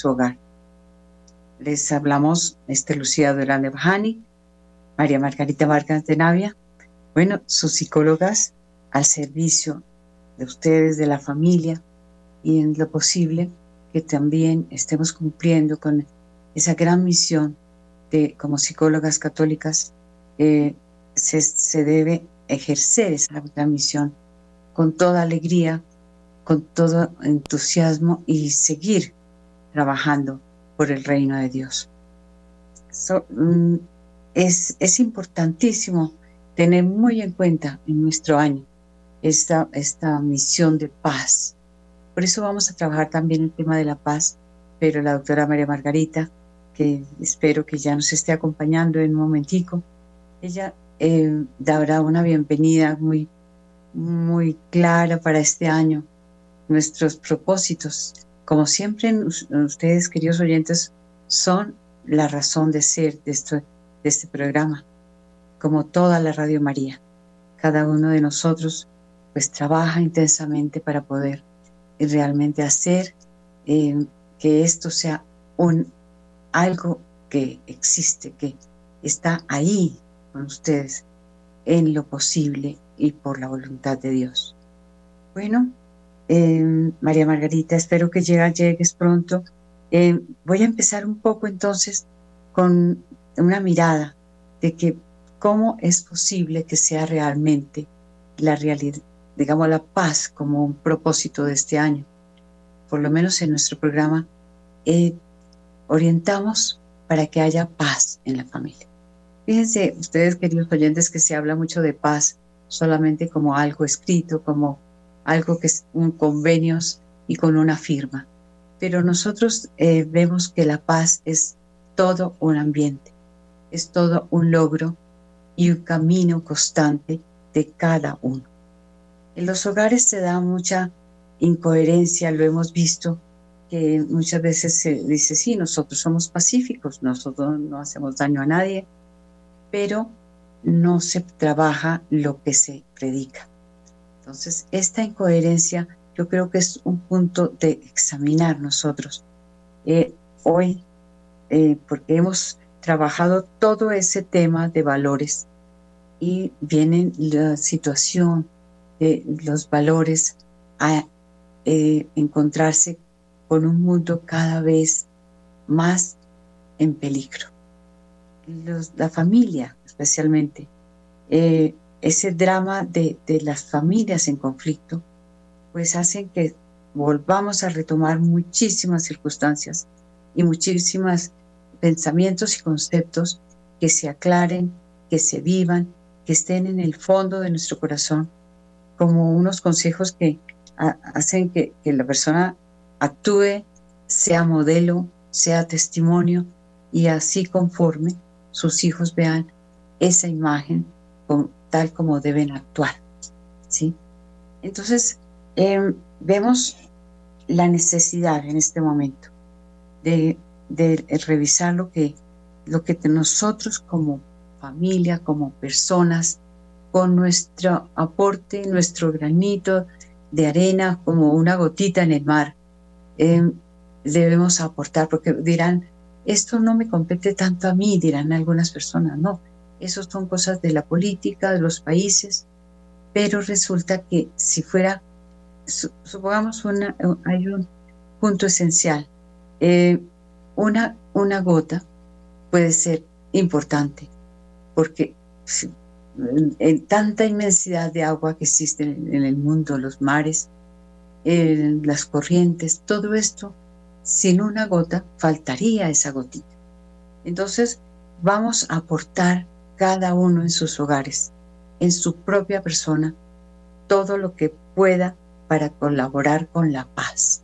su hogar. Les hablamos este Lucía Durán de Bajani, María Margarita Vargas de Navia, bueno, sus psicólogas al servicio de ustedes, de la familia, y en lo posible que también estemos cumpliendo con esa gran misión de como psicólogas católicas eh, se, se, debe ejercer esa gran misión con toda alegría, con todo entusiasmo y seguir trabajando por el reino de Dios. Mm, es, importantísimo tener muy en cuenta en nuestro año esta, esta misión de paz. Por eso vamos a trabajar también el tema de la paz, pero la doctora María Margarita, que espero que ya nos esté acompañando en un momentico, ella eh, dará una bienvenida muy, muy clara para este año, nuestros propósitos. Como siempre, ustedes, queridos oyentes, son la razón de ser de, este programa, como toda la Radio María. Cada uno de nosotros pues trabaja intensamente para poder realmente hacer eh, que esto sea un algo que existe, que está ahí con ustedes en lo posible y por la voluntad de Dios. Bueno, eh, María Margarita, espero que llegues pronto. Eh, voy a empezar un poco entonces con una mirada de que cómo es posible que sea realmente la realidad, digamos, la paz como un propósito de este año. Por lo menos en nuestro programa, eh, orientamos para que haya paz en la familia. Fíjense ustedes, queridos oyentes, que se habla mucho de paz solamente como algo escrito, como algo que es un convenios y con una firma. Pero nosotros eh, vemos que la paz es todo un ambiente, es todo un logro y un camino constante de cada uno. En los hogares se da mucha incoherencia, lo hemos visto, que muchas veces se dice, sí, nosotros somos pacíficos, nosotros no hacemos daño a nadie, pero no se trabaja lo que se predica. Entonces, esta incoherencia yo creo que es un punto de examinar nosotros. Eh, hoy, eh, porque hemos trabajado todo ese tema de valores y viene la situación de los valores a eh, encontrarse con un mundo cada vez más en peligro. la familia especialmente, eh, ese drama de, de las familias en conflicto, pues hacen que volvamos a retomar muchísimas circunstancias y muchísimos pensamientos y conceptos que se aclaren, que se vivan, que estén en el fondo de nuestro corazón como unos consejos que hacen que, la persona actúe, sea modelo, sea testimonio y así conforme sus hijos vean esa imagen tal como deben actuar. ¿sí? Entonces, em, vemos la necesidad en este momento de, revisar lo que, lo que nosotros como familia, como personas, con nuestro aporte, nuestro granito de arena, como una gotita en el mar, em, debemos aportar, porque dirán, esto no me compete tanto a mí, dirán algunas personas, no, eso son cosas de la política, de los países, pero resulta que si fuera, supongamos, una, hay un punto esencial, eh, una, una gota puede ser importante, porque en tanta inmensidad de agua que existe en el mundo, los mares, las corrientes, todo esto, sin una gota, faltaría esa gotita. Entonces, vamos a aportar cada uno en sus hogares, en su propia persona, todo lo que pueda para colaborar con la paz,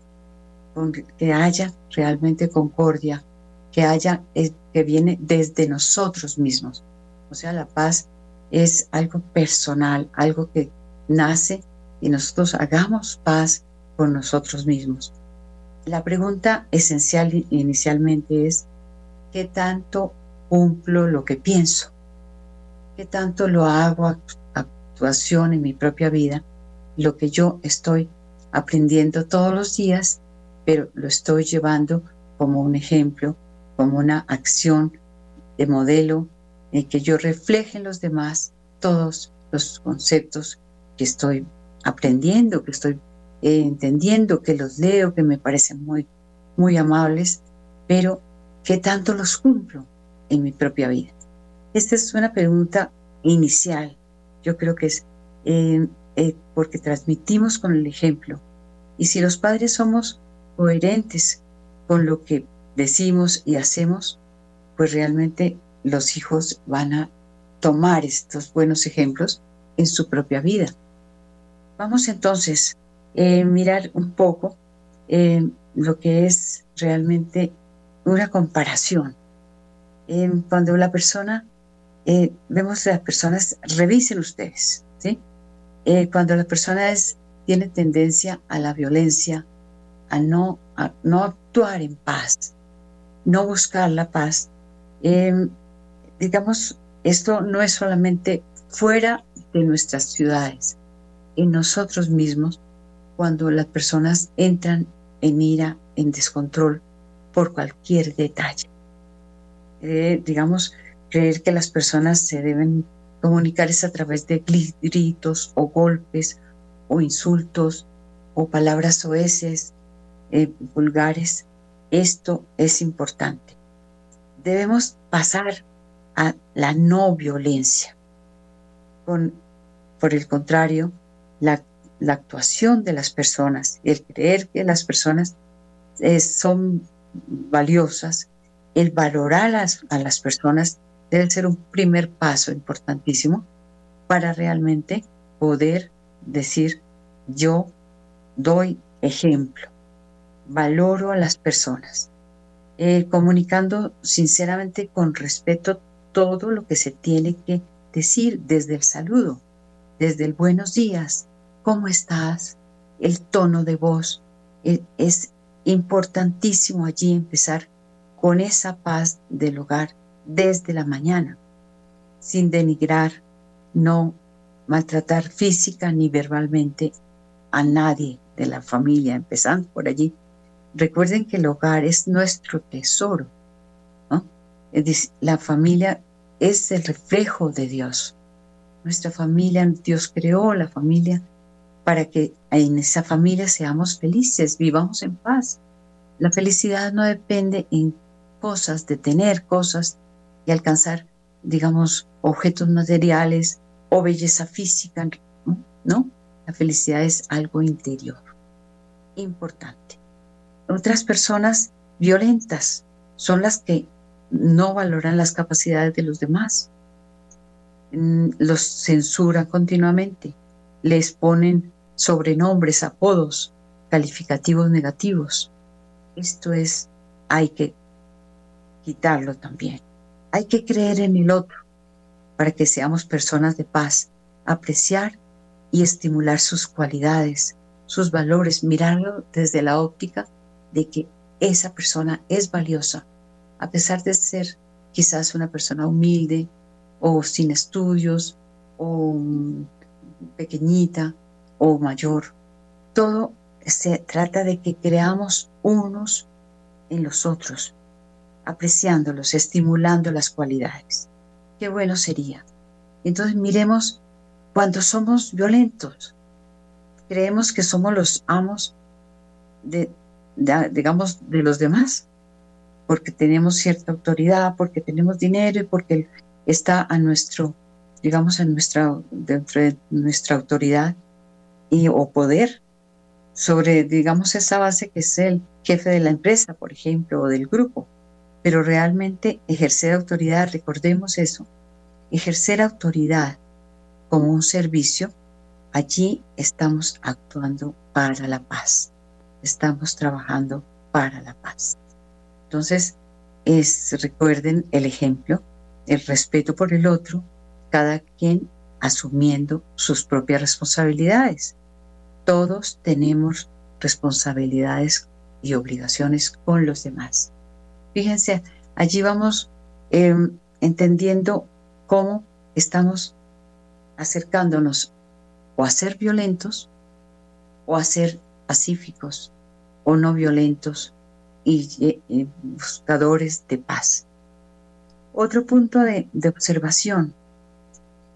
que haya realmente concordia, que haya, eh, que viene desde nosotros mismos. O sea, la paz es algo personal, algo que nace y nosotros hagamos paz con nosotros mismos. La pregunta esencial inicialmente es, ¿qué tanto cumplo lo que pienso? ¿Qué tanto lo hago actuación en mi propia vida? Lo que yo estoy aprendiendo todos los días, pero lo estoy llevando como un ejemplo, como una acción de modelo en que yo refleje en los demás todos los conceptos que estoy aprendiendo, que estoy eh, entendiendo, que los leo, que me parecen muy, muy amables, pero que tanto los cumplo en mi propia vida. Esta es una pregunta inicial. Yo creo que es eh, eh, porque transmitimos con el ejemplo. Y si los padres somos coherentes con lo que decimos y hacemos, pues realmente los hijos van a tomar estos buenos ejemplos en su propia vida. Vamos entonces a eh, mirar un poco eh, lo que es realmente una comparación. Eh, cuando la persona, vemos las personas, revisen ustedes, ¿sí? cuando la persona es, tiene tendencia a la violencia, a no, a no actuar en paz, no buscar la paz, digamos, esto no es solamente fuera de nuestras ciudades, en nosotros mismos, cuando las personas entran en ira, en descontrol por cualquier detalle. Eh, digamos, creer que las personas se deben comunicar es a través de gritos o golpes o insultos o palabras soeces, eh, vulgares. Esto es importante. Debemos pasar a la no violencia. Con, por el contrario, la, actuación de las personas, el creer que las personas eh, son valiosas, el valorar las, a las personas debe ser un primer paso importantísimo para realmente poder decir yo doy ejemplo, valoro a las personas, eh, comunicando sinceramente con respeto todo lo que se tiene que decir desde el saludo, desde el buenos días, ¿cómo estás? El tono de voz. E, es importantísimo allí empezar con esa paz del hogar desde la mañana, sin denigrar, no maltratar física ni verbalmente a nadie de la familia, empezando por allí. Recuerden que el hogar es nuestro tesoro. la familia es el reflejo de Dios. Nuestra familia, Dios creó la familia para que en esa familia seamos felices, vivamos en paz. La felicidad no depende en cosas, de tener cosas y alcanzar, digamos, objetos materiales o belleza física, ¿no? La felicidad es algo interior, importante. Otras personas violentas son las que no valoran las capacidades de los demás, mm, los censuran continuamente, les ponen sobrenombres, apodos, calificativos negativos. Esto es, hay que quitarlo también. Hay que creer en el otro para que seamos personas de paz, apreciar y estimular sus cualidades, sus valores, mirarlo desde la óptica de que esa persona es valiosa, a pesar de ser quizás una persona humilde o sin estudios o pequeñita o mayor. Todo se trata de que creamos unos en los otros, apreciándolos, estimulando las cualidades. Qué bueno sería. Entonces miremos cuando somos violentos, creemos que somos los amos de, digamos, de los demás porque tenemos cierta autoridad, porque tenemos dinero y porque está a nuestro, digamos, a nuestra, dentro de nuestra autoridad y, o poder sobre, digamos, esa base que es el jefe de la empresa, por ejemplo, o del grupo. Pero realmente ejercer autoridad, recordemos eso, ejercer autoridad como un servicio, allí estamos actuando para la paz, estamos trabajando para la paz. Entonces, es, recuerden el ejemplo, el respeto por el otro, cada quien asumiendo sus propias responsabilidades. Todos tenemos responsabilidades y obligaciones con los demás. Fíjense, allí vamos em, entendiendo cómo estamos acercándonos o a ser violentos o a ser pacíficos o no violentos y, buscadores de paz. Otro punto de, observación,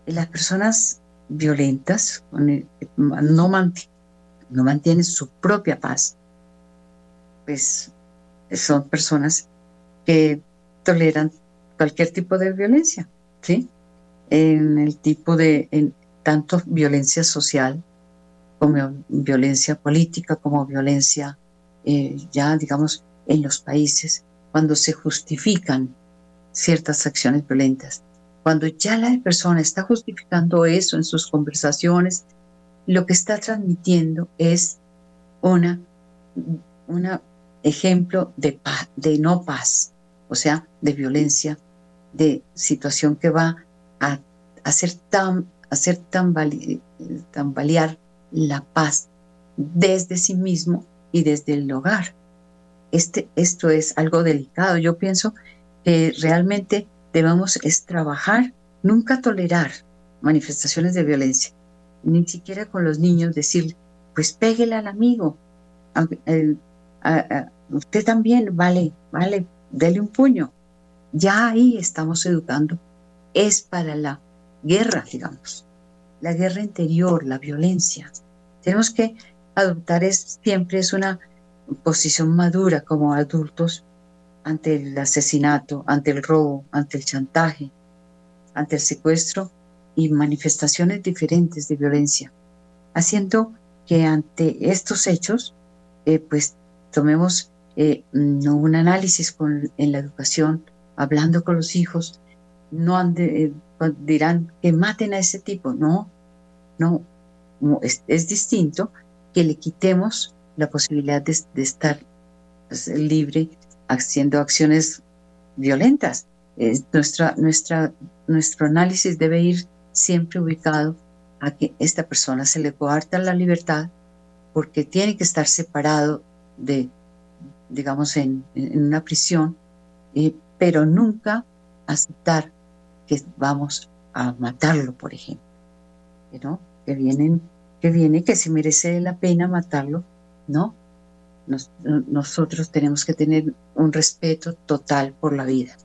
las personas violentas no, no mantienen su propia paz, pues son personas que toleran cualquier tipo de violencia, ¿sí? En el tipo de, en, tanto violencia social como violencia política, como violencia eh, ya, digamos, en los países, cuando se justifican ciertas acciones violentas. Cuando ya la persona está justificando eso en sus conversaciones, lo que está transmitiendo es una, una ejemplo de, de no paz, o sea, de violencia, de situación que va a hacer, tan, hacer tambalear la paz desde sí mismo y desde el hogar. Este, esto es algo delicado. Yo pienso que realmente debemos es trabajar, nunca tolerar manifestaciones de violencia, ni siquiera con los niños decir, pues péguele al amigo, usted también, vale, vale, dele un puño. Ya ahí estamos educando. Es para la guerra, digamos, la guerra interior, la violencia. Tenemos que adoptar es, siempre es una posición madura como adultos ante el asesinato, ante el robo, ante el chantaje, ante el secuestro y manifestaciones diferentes de violencia, haciendo que ante estos hechos, eh, pues tomemos eh, un análisis en la educación, hablando con los hijos, no eh, dirán que maten a ese tipo, no, no, es, distinto que le quitemos la posibilidad de, estar pues, libre haciendo acciones violentas. nuestra, nuestra, nuestro análisis debe ir siempre ubicado a que esta persona se le coarta la libertad porque tiene que estar separado de, digamos, en, una prisión, eh, pero nunca aceptar que vamos a matarlo, por ejemplo, ¿no? Que vienen, que viene, que se merece la pena matarlo, ¿no? nosotros tenemos que tener un respeto total por la vida.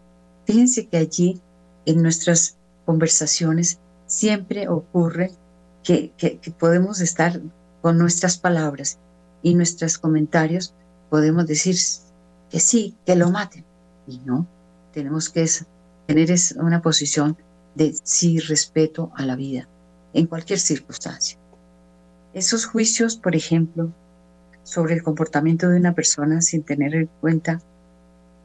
Fíjense que allí en nuestras conversaciones siempre ocurre que, que, que podemos estar con nuestras palabras y nuestros comentarios podemos decir que sí, que lo maten. Y no, tenemos que tener una posición de sí respeto a la vida en cualquier circunstancia. Esos juicios, por ejemplo, sobre el comportamiento de una persona sin tener en cuenta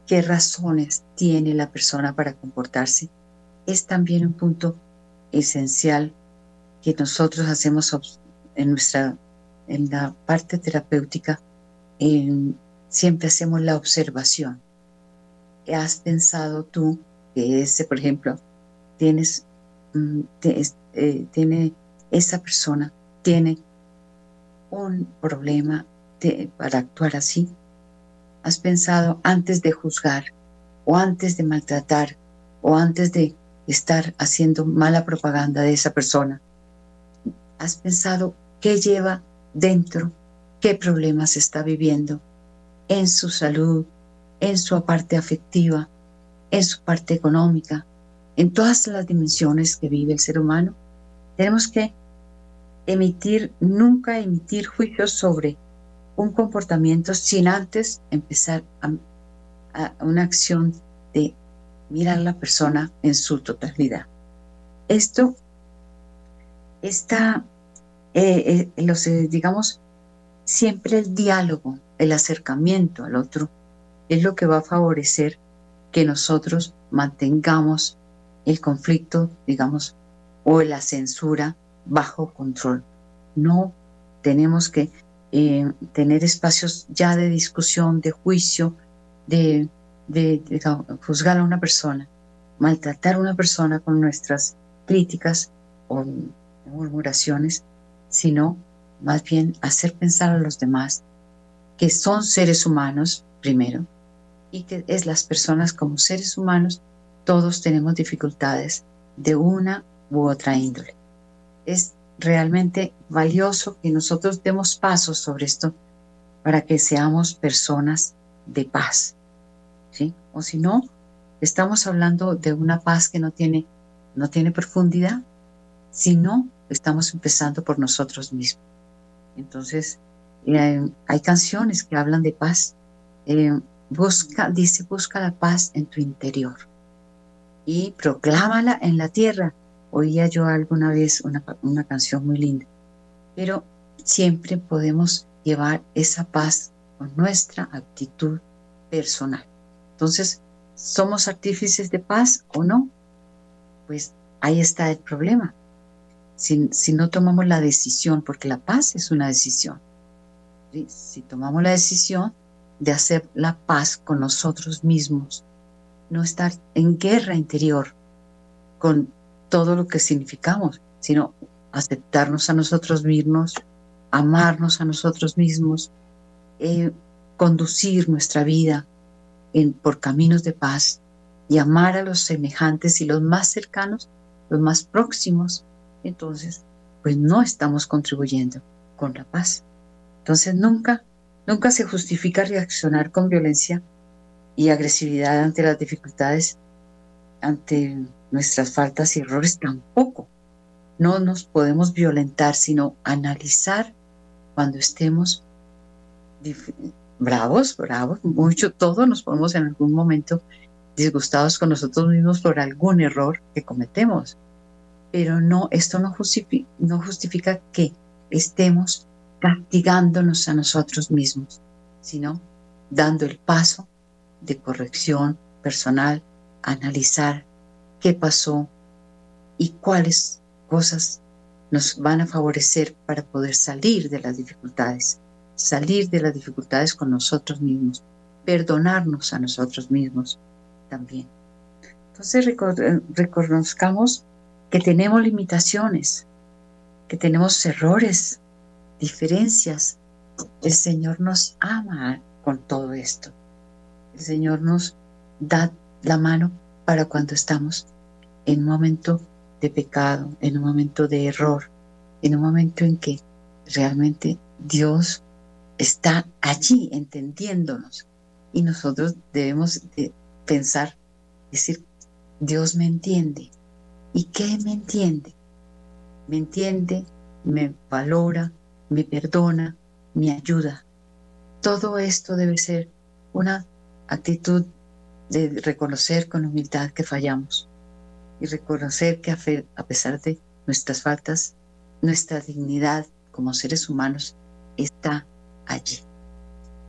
qué razones tiene la persona para comportarse, es también un punto esencial que nosotros hacemos en nuestra en la parte terapéutica siempre hacemos la observación. ¿Has pensado tú que ese, por ejemplo, tienes, mm, eh, tiene, esa persona tiene un problema para actuar así? ¿Has pensado antes de juzgar o antes de maltratar o antes de estar haciendo mala propaganda de esa persona? ¿Has pensado qué lleva dentro qué problemas está viviendo en su salud, en su parte afectiva, en su parte económica, en todas las dimensiones que vive el ser humano, tenemos que emitir, nunca emitir juicios sobre un comportamiento sin antes empezar a, una acción de mirar a la persona en su totalidad. Esto está, eh, eh, eh, digamos, siempre el diálogo, el acercamiento al otro, es lo que va a favorecer que nosotros mantengamos el conflicto, digamos, o la censura bajo control. No tenemos que eh, tener espacios ya de discusión, de juicio, de, de, juzgar a una persona, maltratar a una persona con nuestras críticas o murmuraciones, sino más bien hacer pensar a los demás que son seres humanos primero y que es las personas como seres humanos todos tenemos dificultades de una u otra índole. Es realmente valioso que nosotros demos pasos sobre esto para que seamos personas de paz. ¿sí? O si no, estamos hablando de una paz que no tiene, no tiene profundidad, sino estamos empezando por nosotros mismos. Entonces, eh, hay canciones que hablan de paz. Eh, busca, dice, busca la paz en tu interior y proclámala en la tierra. Oía yo alguna vez una, una canción muy linda, pero siempre podemos llevar esa paz con nuestra actitud personal. Entonces, ¿somos artífices de paz o no? Pues ahí está el problema. Si, si no tomamos la decisión, porque la paz es una decisión, si tomamos la decisión de hacer la paz con nosotros mismos, no estar en guerra interior con todo lo que significamos, sino aceptarnos a nosotros mismos, amarnos a nosotros mismos, eh, conducir nuestra vida en, por caminos de paz y amar a los semejantes y los más cercanos, los más próximos, entonces, pues no estamos contribuyendo con la paz. Entonces nunca, nunca se justifica reaccionar con violencia y agresividad ante las dificultades, ante nuestras faltas y errores tampoco. No nos podemos violentar, sino analizar cuando estemos bravos, bravos, mucho, todos nos ponemos en algún momento disgustados con nosotros mismos por algún error que cometemos. Pero no, esto no justifica, no justifica que estemos castigándonos a nosotros mismos, sino dando el paso de corrección personal, analizar qué pasó y cuáles cosas nos van a favorecer para poder salir de las dificultades, salir de las dificultades con nosotros mismos, perdonarnos a nosotros mismos también. Entonces reconozcamos que tenemos limitaciones, que tenemos errores, diferencias. El Señor nos ama con todo esto. El Señor nos da la mano para cuando estamos en un momento de pecado, en un momento de error, en un momento en que realmente Dios está allí entendiéndonos y nosotros debemos de pensar, decir, Dios me entiende. ¿Y qué me entiende? Me entiende, me valora, me perdona, me ayuda. Todo esto debe ser una actitud de reconocer con humildad que fallamos y reconocer que a pesar de nuestras faltas, nuestra dignidad como seres humanos está allí,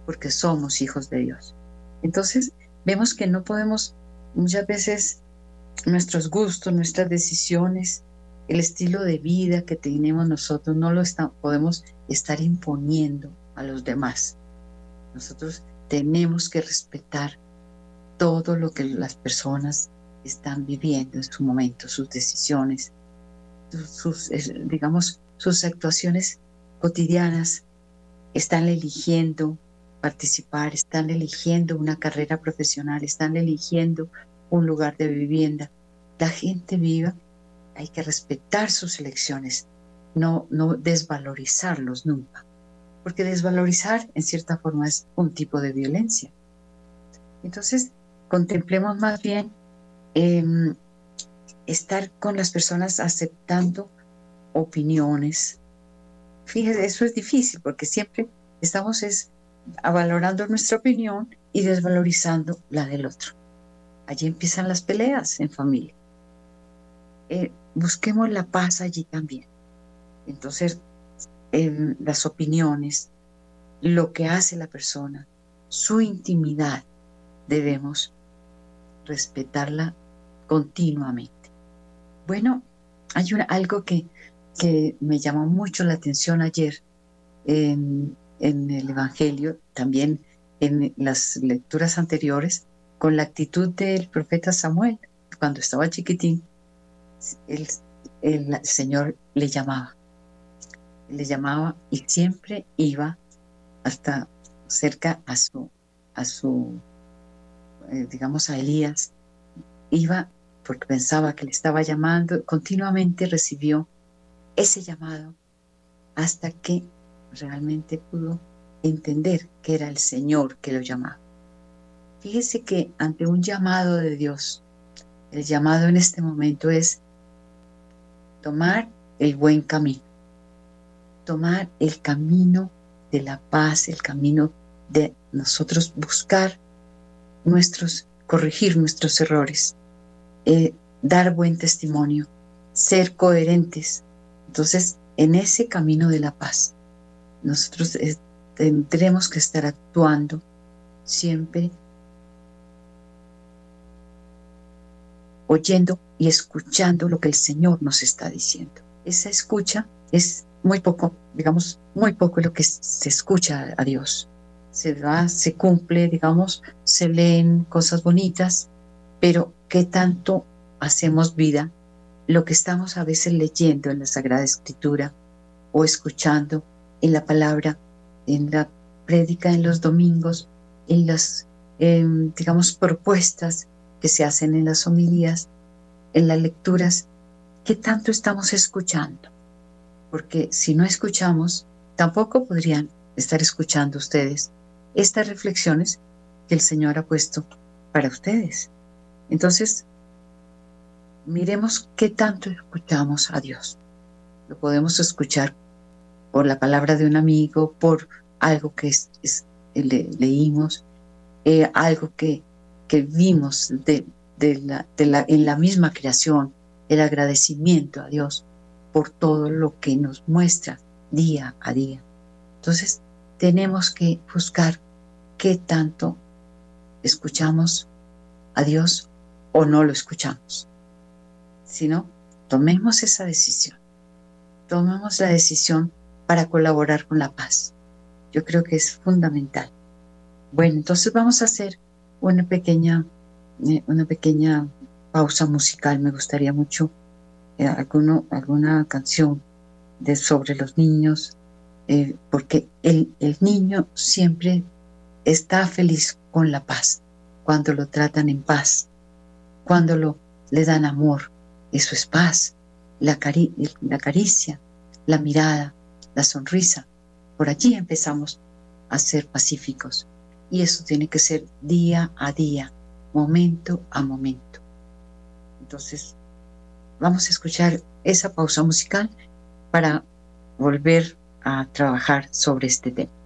porque somos hijos de Dios. Entonces, vemos que no podemos muchas veces nuestros gustos, nuestras decisiones, el estilo de vida que tenemos nosotros, no lo podemos estar imponiendo a los demás. Nosotros tenemos que respetar todo lo que las personas están viviendo en su momento, sus decisiones, sus, digamos, sus actuaciones cotidianas. Están eligiendo participar, están eligiendo una carrera profesional, están eligiendo un lugar de vivienda. La gente viva, hay que respetar sus elecciones, no, no desvalorizarlos nunca porque desvalorizar en cierta forma es un tipo de violencia. Entonces, contemplemos más bien em, estar con las personas aceptando opiniones. Fíjese, eso es difícil porque siempre estamos es valorando nuestra opinión y desvalorizando la del otro. Allí empiezan las peleas en familia. Eh, busquemos la paz allí también. Entonces, en las opiniones, lo que hace la persona, su intimidad, debemos respetarla continuamente. Bueno, hay algo que, que me llamó mucho la atención ayer en el Evangelio, también en las lecturas anteriores, con la actitud del profeta Samuel. Cuando estaba chiquitín, el, Señor le llamaba le llamaba y siempre iba hasta cerca a su, a su eh, digamos, a Elías. Iba porque pensaba que le estaba llamando, continuamente recibió ese llamado hasta que realmente pudo entender que era el Señor que lo llamaba. Fíjese que ante un llamado de Dios, el llamado en este momento es tomar el buen camino, tomar el camino de la paz, el camino de nosotros buscar nuestros, corregir nuestros errores, eh, dar buen testimonio, ser coherentes. Entonces, en ese camino de la paz, nosotros eh, tendremos que estar actuando siempre oyendo y escuchando lo que el Señor nos está diciendo. Esa escucha es muy poco, digamos, muy poco lo que se escucha a Dios. Se va, se cumple, digamos, se leen cosas bonitas, pero ¿qué tanto hacemos vida? Lo que estamos a veces leyendo en la Sagrada Escritura o escuchando en la palabra, en la prédica en los domingos, en las, em, digamos, propuestas que se hacen en las homilías, en las lecturas, ¿qué tanto estamos escuchando? Porque si no escuchamos, tampoco podrían estar escuchando ustedes estas reflexiones que el Señor ha puesto para ustedes. Entonces, miremos qué tanto escuchamos a Dios. Lo podemos escuchar por la palabra de un amigo, por algo que es, leímos, eh, algo que que vimos en la misma creación, el agradecimiento a Dios por todo lo que nos muestra día a día. Entonces, tenemos que buscar qué tanto escuchamos a Dios o no lo escuchamos. Si no, tomemos esa decisión. Tomemos la decisión para colaborar con la paz. Yo creo que es fundamental. Bueno, entonces vamos a hacer una pequeña, eh, una pequeña pausa musical. Me gustaría mucho eh, alguna canción de, sobre los niños, eh, porque el, el niño siempre está feliz con la paz, cuando lo tratan en paz, cuando lo, le dan amor, eso es paz, la, la caricia, la mirada, la sonrisa. Por allí empezamos a ser pacíficos. Y eso tiene que ser día a día, momento a momento. Entonces, vamos a escuchar esa pausa musical para volver a trabajar sobre este tema.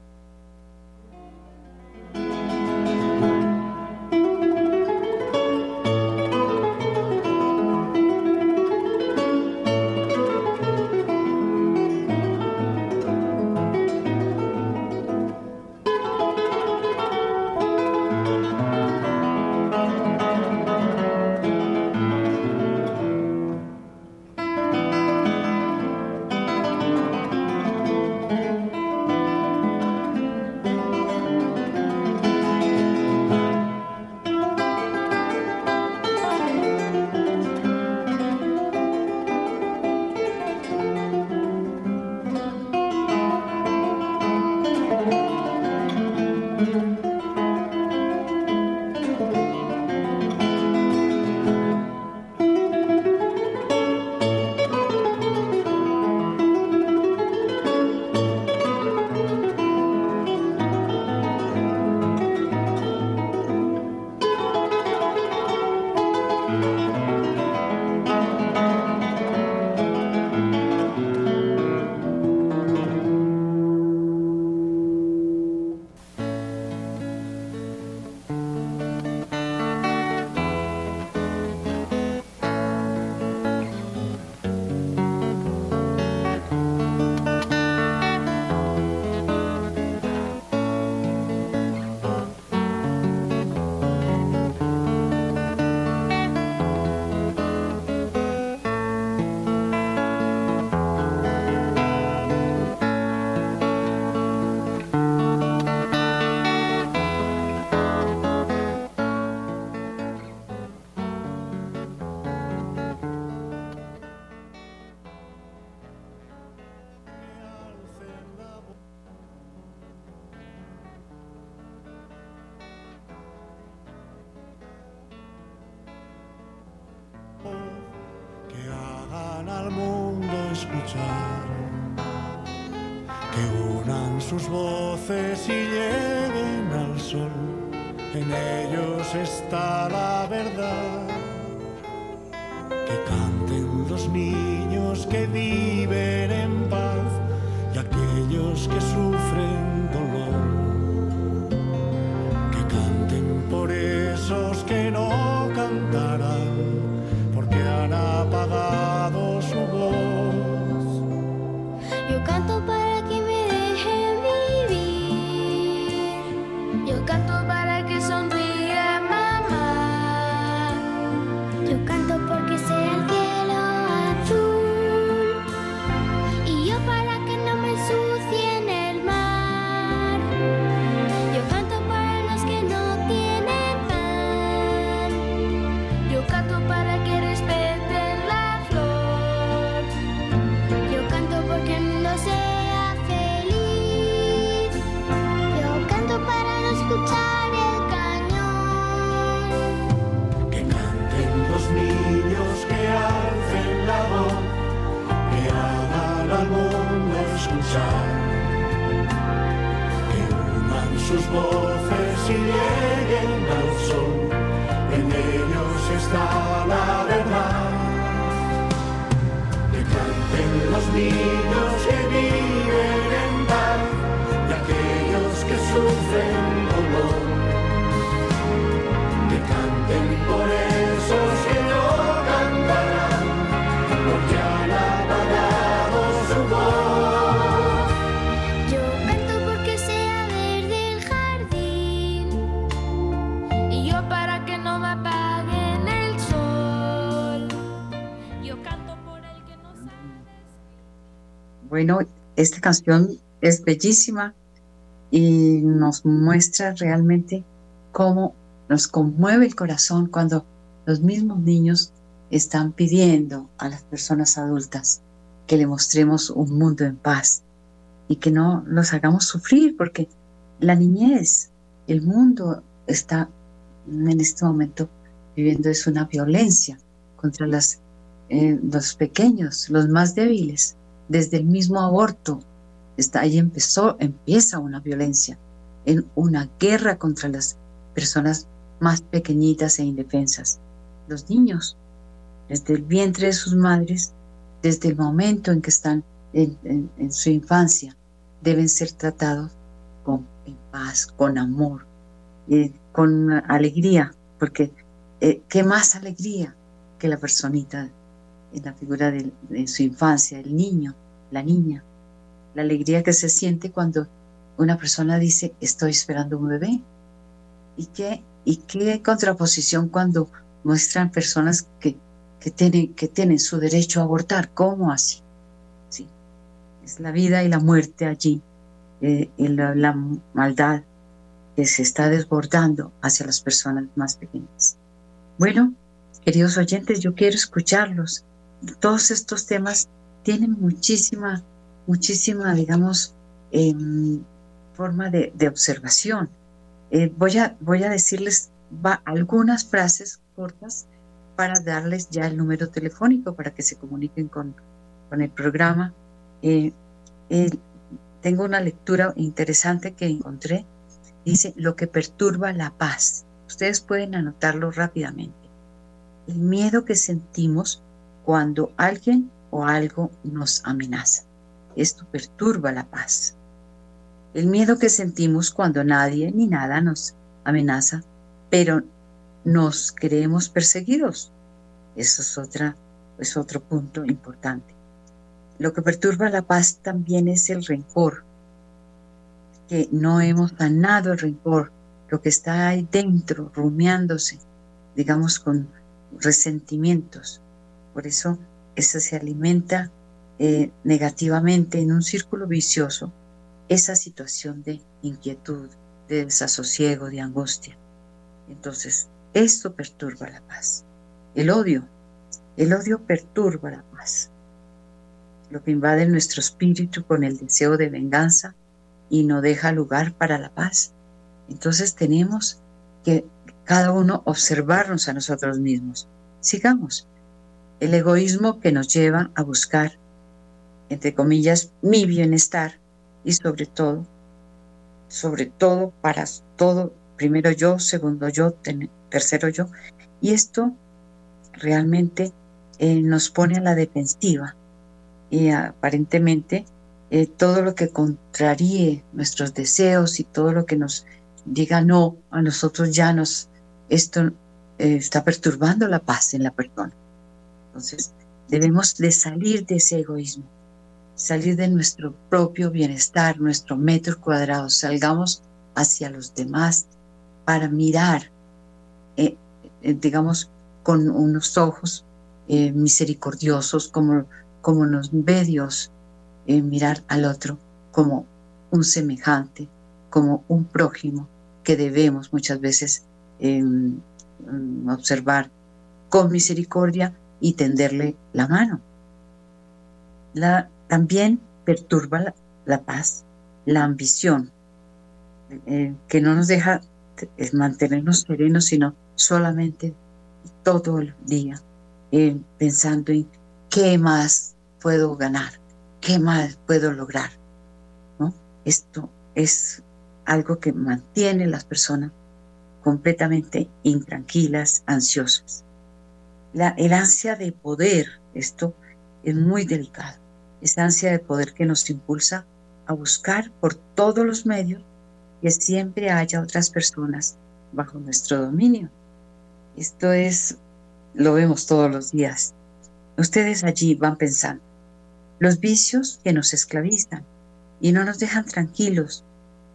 Bueno, esta canción es bellísima y nos muestra realmente cómo nos conmueve el corazón cuando los mismos niños están pidiendo a las personas adultas que le mostremos un mundo en paz y que no los hagamos sufrir porque la niñez, el mundo está en este momento viviendo es una violencia contra eh, los pequeños, los más débiles, desde el mismo aborto. Está, ahí empezó, empieza una violencia, en una guerra contra las personas más pequeñitas e indefensas. Los niños, desde el vientre de sus madres, desde el momento en que están en, su infancia, deben ser tratados con en paz, con amor, eh, con alegría, porque eh, qué más alegría que la personita en la figura de, su infancia, el niño, la niña, la alegría que se siente cuando una persona dice estoy esperando un bebé y qué y qué contraposición cuando muestran personas que, que tienen que tienen su derecho a abortar, ¿cómo así? Sí, es la vida y la muerte allí, eh, y la maldad que se está desbordando hacia las personas más pequeñas. Bueno, queridos oyentes, yo quiero escucharlos. Todos estos temas tienen muchísima, muchísima, digamos, em, forma de, observación. Eh, voy, a, voy a decirles algunas frases cortas para darles ya el número telefónico para que se comuniquen con, con el programa. Eh, eh, tengo una lectura interesante que encontré. Dice, lo que perturba la paz. Ustedes pueden anotarlo rápidamente. El miedo que sentimos cuando alguien o algo nos amenaza. Esto perturba la paz. El miedo que sentimos cuando nadie ni nada nos amenaza, pero nos creemos perseguidos. Eso es, otra, es otro punto importante. Lo que perturba la paz también es el rencor, que no hemos sanado el rencor, lo que está ahí dentro, rumiándose, digamos, con resentimientos. Por eso, eso se alimenta eh, negativamente en un círculo vicioso, esa situación de inquietud, de desasosiego, de angustia. Entonces, esto perturba la paz. El odio, el odio perturba la paz. Lo que invade nuestro espíritu con el deseo de venganza y no deja lugar para la paz. Entonces tenemos que cada uno observarnos a nosotros mismos. Sigamos. El egoísmo que nos lleva a buscar, entre comillas, mi bienestar y sobre todo, sobre todo para todo primero yo, segundo yo, tercero yo, y esto realmente eh, nos pone a la defensiva y aparentemente eh, todo lo que contraríe nuestros deseos y todo lo que nos diga no a nosotros ya nos esto eh, está perturbando la paz en la persona. Entonces debemos de salir de ese egoísmo, salir de nuestro propio bienestar, nuestro metro cuadrado, salgamos hacia los demás para mirar, digamos, con unos ojos eh, misericordiosos, como, como nos ve Dios, eh, mirar al otro como un semejante, como un prójimo que debemos muchas veces em, observar con misericordia y tenderle la mano. La, también perturba la, paz, la ambición, eh, que no nos deja mantenernos serenos, sino solamente todo el día eh, pensando en qué más puedo ganar, qué más puedo lograr. ¿no? Esto es algo que mantiene a las personas completamente intranquilas, ansiosas. La, el ansia de poder, esto es muy delicado, esa ansia de poder que nos impulsa a buscar por todos los medios que siempre haya otras personas bajo nuestro dominio. Esto es, lo vemos todos los días. Ustedes allí van pensando, los vicios que nos esclavizan y no nos dejan tranquilos,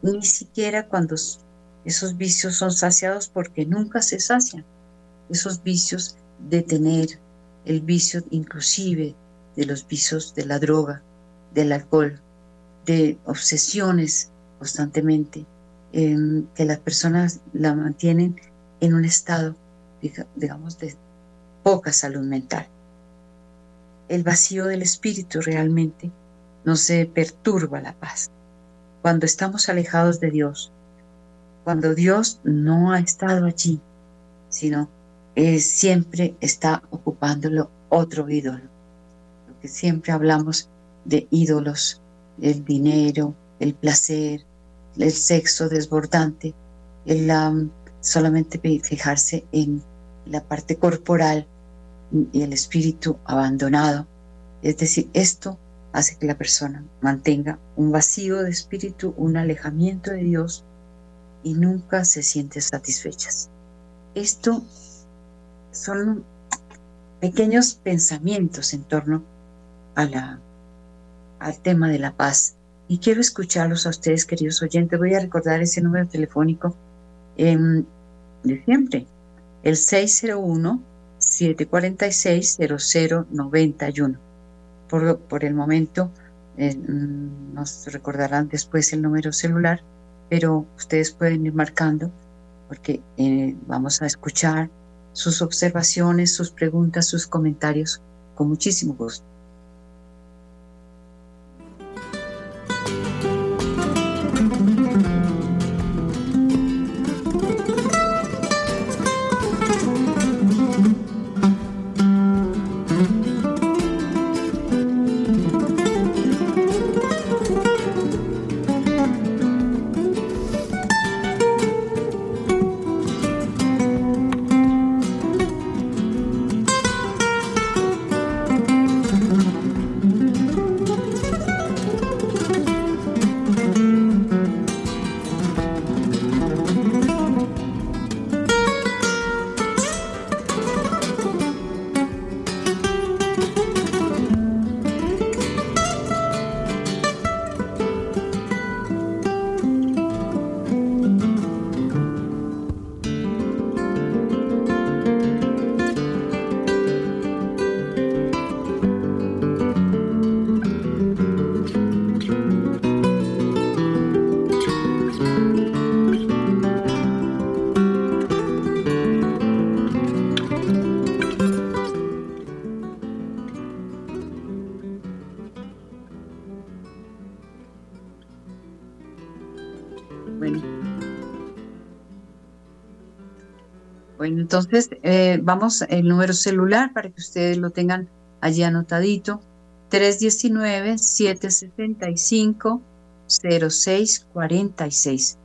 ni siquiera cuando esos vicios son saciados porque nunca se sacian. Esos vicios de tener el vicio inclusive de los vicios de la droga, del alcohol, de obsesiones constantemente, que las personas la mantienen en un estado digamos, de poca salud mental. El vacío del espíritu realmente nos perturba la paz. Cuando estamos alejados de Dios, cuando Dios no ha estado allí, sino siempre está ocupándolo otro ídolo. Porque siempre hablamos de ídolos, el dinero, el placer, el sexo desbordante, el solamente fijarse en la parte corporal y el espíritu abandonado. Es decir, esto hace que la persona mantenga un vacío de espíritu, un alejamiento de Dios y nunca se siente satisfechas. Esto son pequeños pensamientos en torno a la, al tema de la paz. Y quiero escucharlos a ustedes, queridos oyentes. Voy a recordar ese número telefónico de siempre, el 601-746-0091. Por, por el momento eh, mm, nos recordarán después el número celular, pero ustedes pueden ir marcando porque eh, vamos a escuchar sus observaciones, sus preguntas, sus comentarios con muchísimo gusto. Entonces, eh, vamos el número celular para que ustedes lo tengan allí anotadito. 319-765-0646.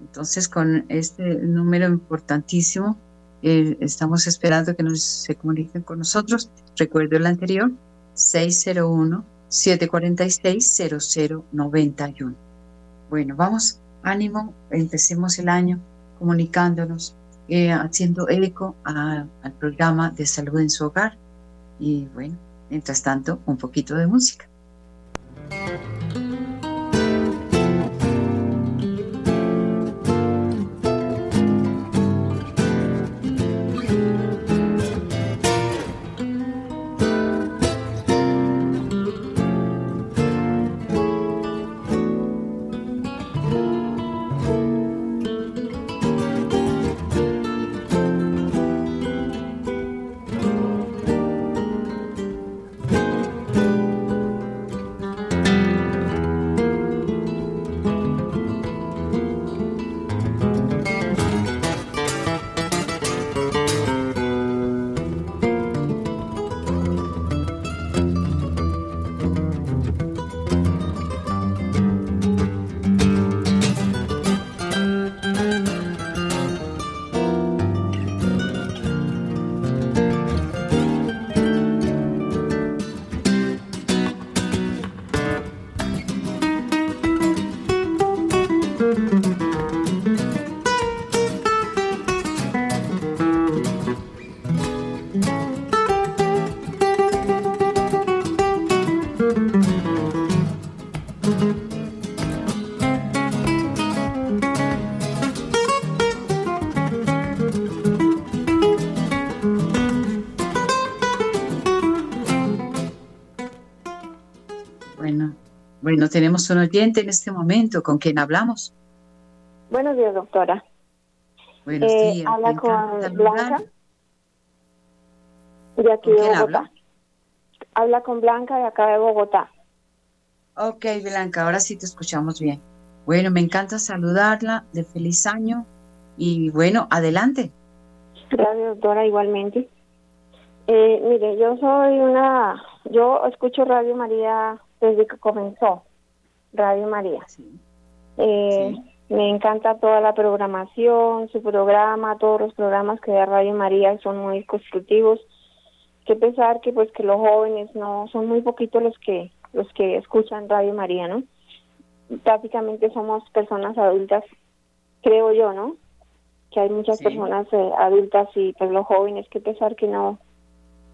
Entonces, con este número importantísimo, eh, estamos esperando que nos, se comuniquen con nosotros. Recuerdo el anterior, 601-746-0091. Bueno, vamos, ánimo, empecemos el año comunicándonos, eh, haciendo eco al programa de salud en su hogar. Y bueno, mientras tanto, un poquito de música. Tenemos un oyente en este momento. ¿Con quién hablamos? Buenos días, doctora. Buenos eh, días. Habla con Blanca. De aquí de Bogotá. Habla? con Blanca de acá de Bogotá. Ok, Blanca, ahora sí te escuchamos bien. Bueno, me encanta saludarla, de feliz año y bueno, adelante. Gracias, doctora, igualmente. Eh, mire, yo soy una, yo escucho Radio María desde que comenzó Radio María. Eh, me encanta toda la programación, su programa, todos los programas que da Radio María son muy constructivos. Que pesar que pues que los jóvenes no son muy poquitos los que los que escuchan Radio María, ¿no? Prácticamente somos personas adultas, creo yo, ¿no? Que hay muchas personas eh, adultas y pues los jóvenes, que pesar que no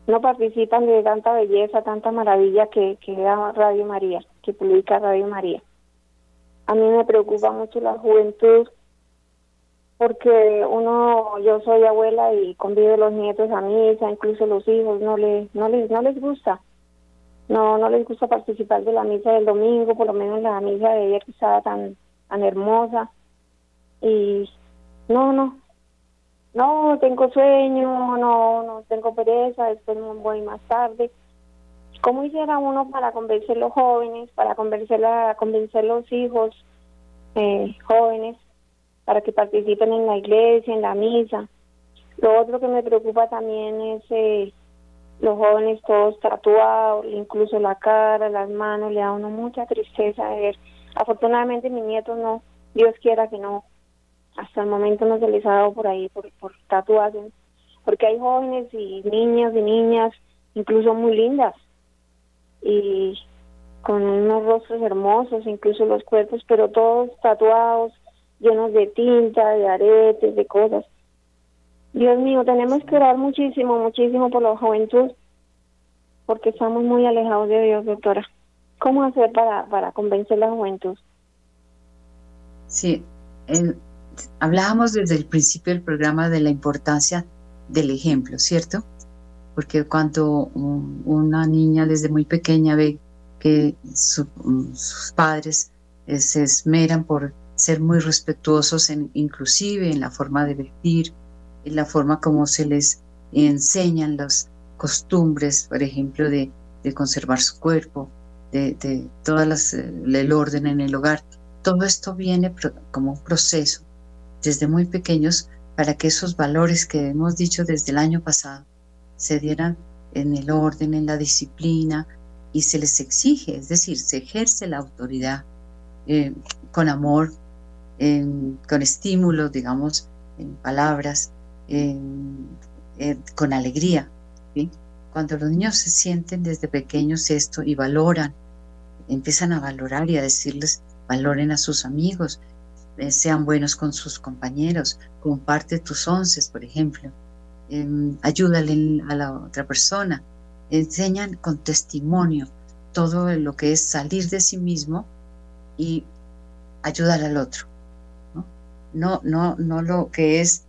no participan de tanta belleza, tanta maravilla que, que da Radio María, que publica Radio María. A mí me preocupa mucho la juventud porque uno, yo soy abuela y convive los nietos a misa, incluso los hijos, no les, no les, no les gusta. No, no les gusta participar de la misa del domingo, por lo menos la misa de ayer que estaba tan, tan hermosa. Y no, no, no, tengo sueño, no, no tengo pereza, después me voy más tarde. ¿Cómo hiciera uno para convencer a los jóvenes, para convencer a convencer los hijos eh, jóvenes, para que participen en la iglesia, en la misa? Lo otro que me preocupa también es eh, los jóvenes todos tatuados, incluso la cara, las manos, le da a uno mucha tristeza de ver. Afortunadamente mis nietos no, Dios quiera que no hasta el momento no se les ha dado por ahí por, por tatuajes, porque hay jóvenes y niñas y niñas, incluso muy lindas, y con unos rostros hermosos, incluso los cuerpos, pero todos tatuados, llenos de tinta, de aretes, de cosas. Dios mío, tenemos que orar muchísimo, muchísimo por la juventud, porque estamos muy alejados de Dios, doctora. ¿Cómo hacer para, para convencer a la juventud? Sí, hablábamos desde el principio del programa de la importancia del ejemplo, ¿cierto? Porque cuando una niña desde muy pequeña ve que sus padres eh, se esmeran por ser muy respetuosos, en, inclusive en la forma de vestir, en la forma como se les enseñan las costumbres, por ejemplo, de, conservar su cuerpo, de, de todas eh, el orden en el hogar. Todo esto viene como un proceso desde muy pequeños para que esos valores que hemos dicho desde el año pasado se dieran en el orden, en la disciplina y se les exige, es decir, se ejerce la autoridad eh, con amor con estímulos, digamos, en palabras, con alegría. Cuando los niños se sienten desde pequeños esto y valoran, empiezan a valorar y a decirles, valoren a sus amigos, eh, sean buenos con sus compañeros, comparte tus once, por ejemplo, em, ayúdale a la otra persona, enseñan con testimonio todo lo que es salir de sí mismo y ayudar al otro. No, no, no, lo que es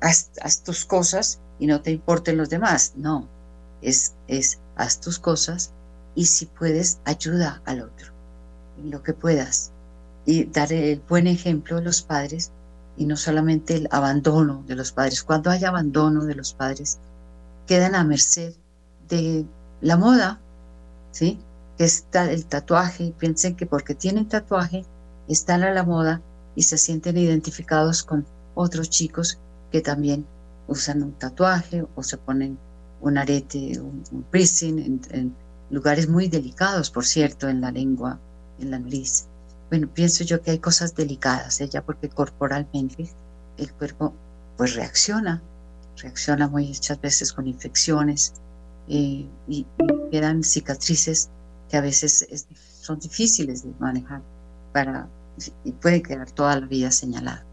haz, tus cosas y no te importen los demás. No, es, es haz tus cosas y si puedes, ayuda al otro lo que puedas y dar el buen ejemplo de los padres y no solamente el abandono de los padres. Cuando hay abandono de los padres, quedan a merced de la moda, ¿sí? Que está el tatuaje piensen que porque tienen tatuaje están a la moda y se sienten identificados con otros chicos que también usan un tatuaje o se ponen un arete, un, piercing en, lugares muy delicados, por cierto, en la lengua, en la nariz. Bueno, pienso yo que hay cosas delicadas ella porque corporalmente el cuerpo pues reacciona, reacciona muchas veces con infecciones eh, y, quedan cicatrices que a veces son difíciles de manejar para y puede quedar toda la vida señalada.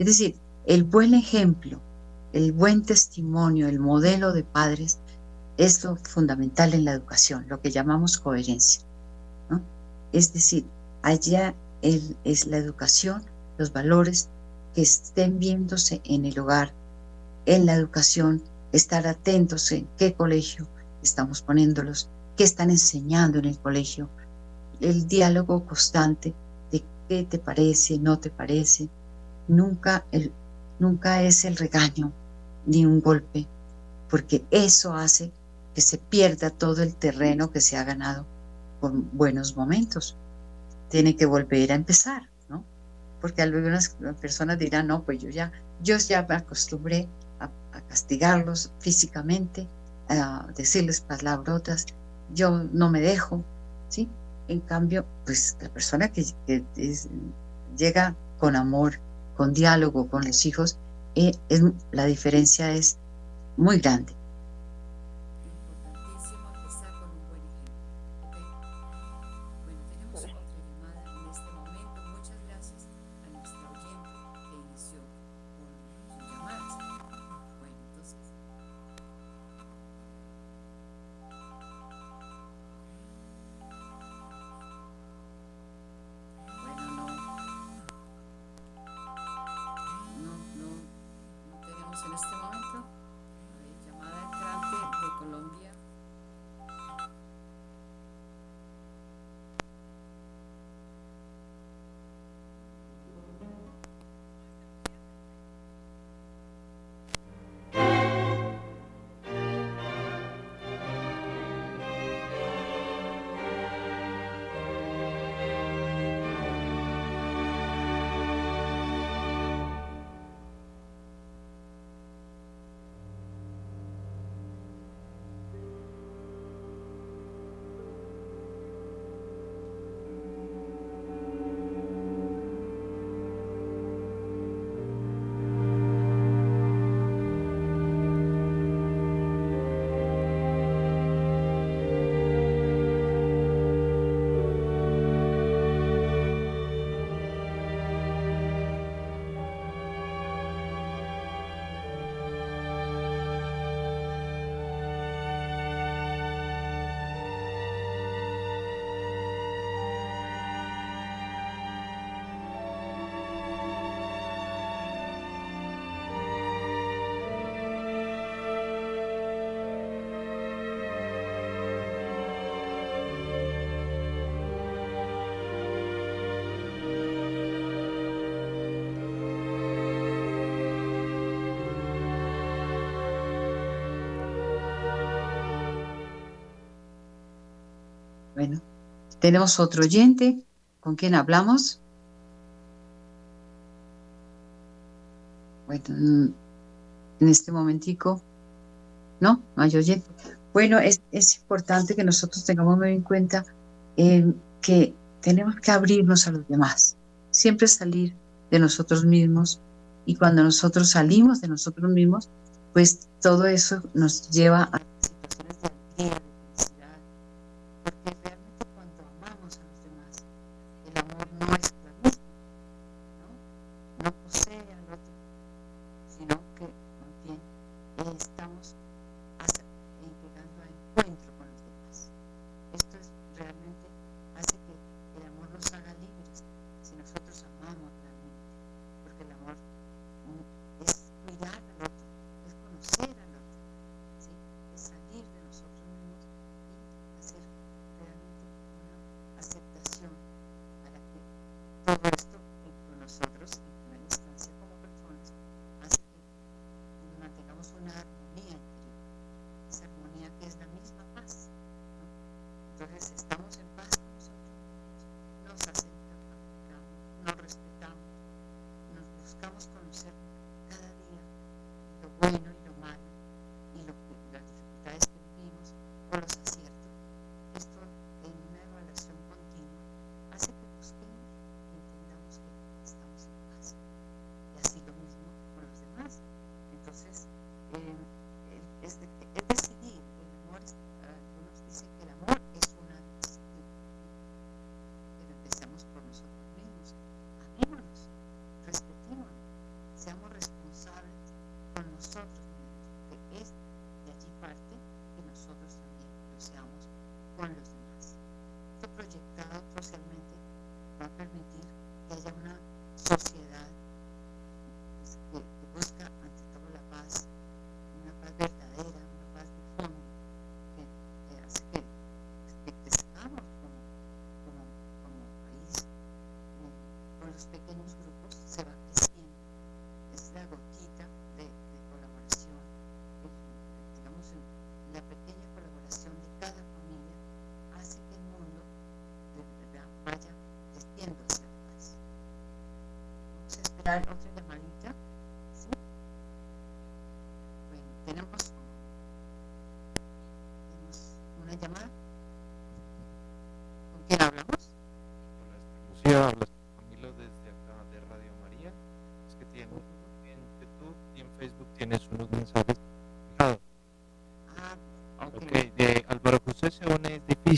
Es decir, el buen ejemplo, el buen testimonio, el modelo de padres es lo fundamental en la educación, lo que llamamos coherencia. Es decir, allá es la educación, los valores que estén viéndose en el hogar, en la educación, estar atentos en qué colegio estamos poniéndolos, qué están enseñando en el colegio, el diálogo constante de qué te parece, no te parece, nunca, el, nunca es el regaño ni un golpe, porque eso hace que se pierda todo el terreno que se ha ganado con buenos momentos tiene que volver a empezar, ¿no? Porque algunas personas dirán, no, pues yo ya, yo ya me acostumbré a, castigarlos físicamente, a decirles palabrotas, yo no me dejo, ¿sí? En cambio, pues la persona que, llega con amor, con diálogo con los hijos, eh, la diferencia es muy grande. Bueno, tenemos otro oyente. ¿Con quién hablamos? Bueno, en este momentico, ¿no? No hay oyente. Bueno, es, importante que nosotros tengamos muy en cuenta eh, que tenemos que abrirnos a los demás. Siempre salir de nosotros mismos y cuando nosotros salimos de nosotros mismos, pues todo eso nos lleva a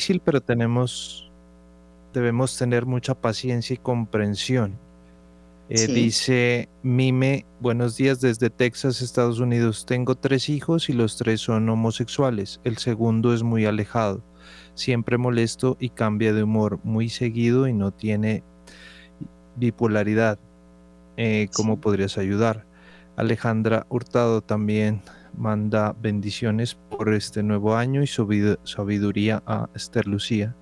difícil, pero tenemos, debemos tener mucha paciencia y comprensión. Eh, Sí. Dice Mime, buenos días desde Texas, Estados Unidos. Tengo tres hijos y los tres son homosexuales. El segundo es muy alejado, siempre molesto y cambia de humor muy seguido y no tiene bipolaridad. Eh, ¿Cómo Sí. podrías ayudar? Alejandra Hurtado también manda bendiciones por este nuevo año y sabidu- sabiduría a Esther Lucía.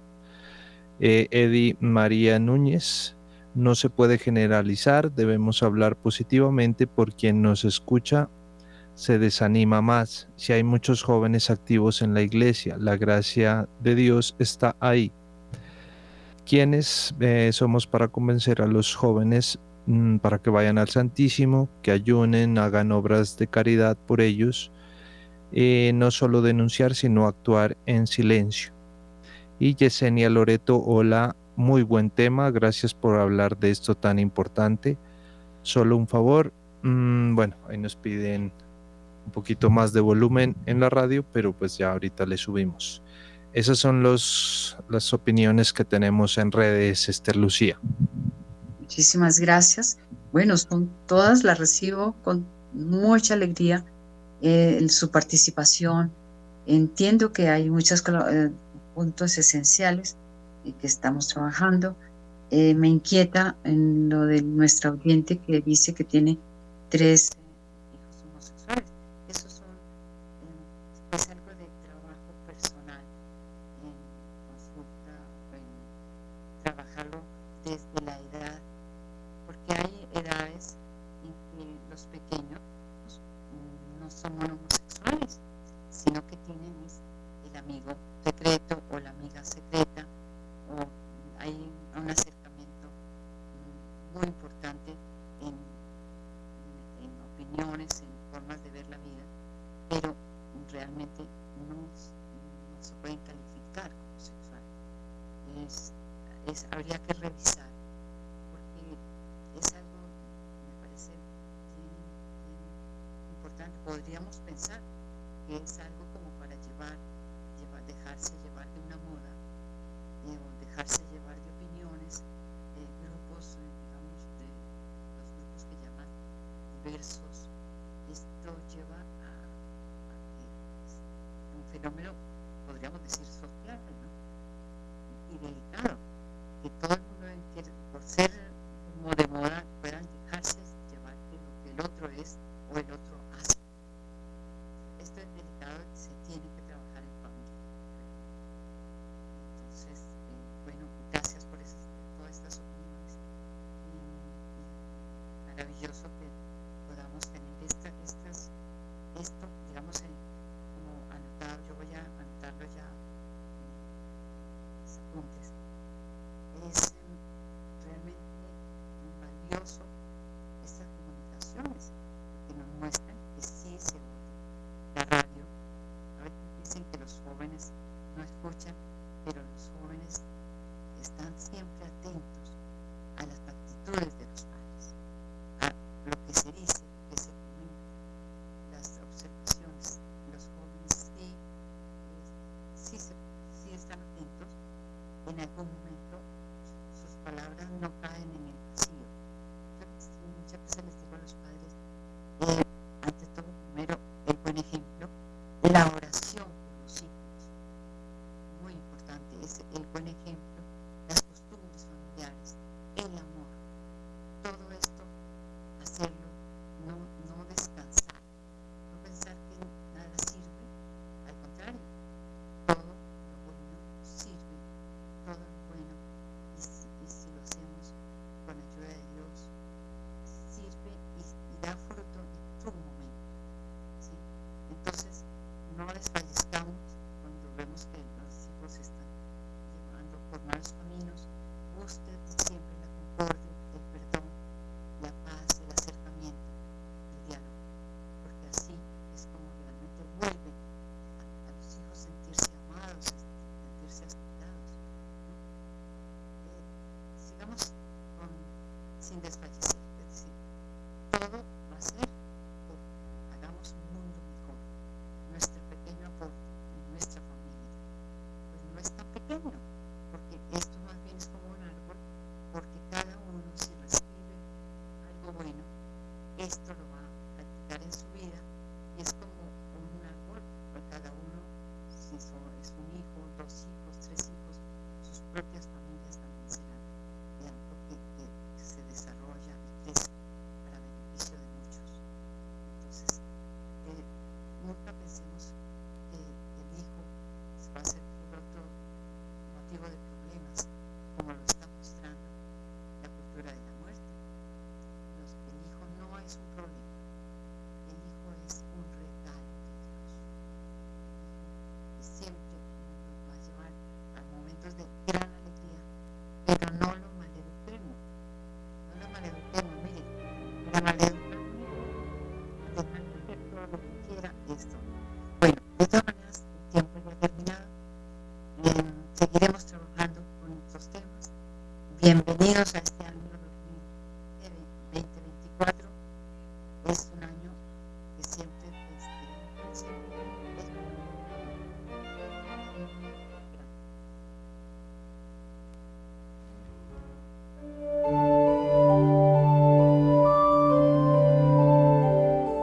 Eh, María Núñez, no se puede generalizar, debemos hablar positivamente por quien nos escucha se desanima más. Si hay muchos jóvenes activos en la iglesia, la gracia de Dios está ahí. ¿Quiénes eh, somos para convencer a los jóvenes mm, para que vayan al Santísimo, que ayunen, hagan obras de caridad por ellos? Eh, no solo denunciar, sino actuar en silencio. Y Yesenia Loreto, hola, muy buen tema, gracias por hablar de esto tan importante. Solo un favor, mm, bueno, ahí nos piden un poquito más de volumen en la radio, pero pues ya ahorita le subimos. Esas son los, las opiniones que tenemos en redes, Esther Lucía. Muchísimas gracias. Bueno, son todas las recibo con mucha alegría eh, su participación. Entiendo que hay muchos eh, puntos esenciales que estamos trabajando. Eh, me inquieta en lo de nuestra oyente que dice que tiene tres el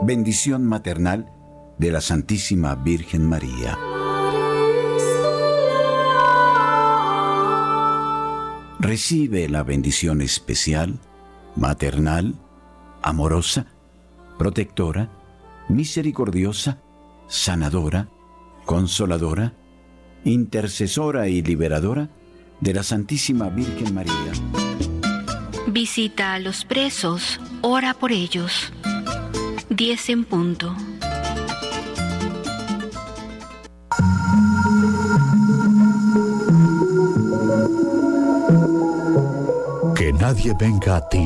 bendición maternal de la Santísima Virgen María. Recibe la bendición especial, maternal, amorosa, protectora, misericordiosa, sanadora, consoladora, intercesora y liberadora de la Santísima Virgen María. Visita a los presos, ora por ellos. 10 en punto. Que nadie venga a ti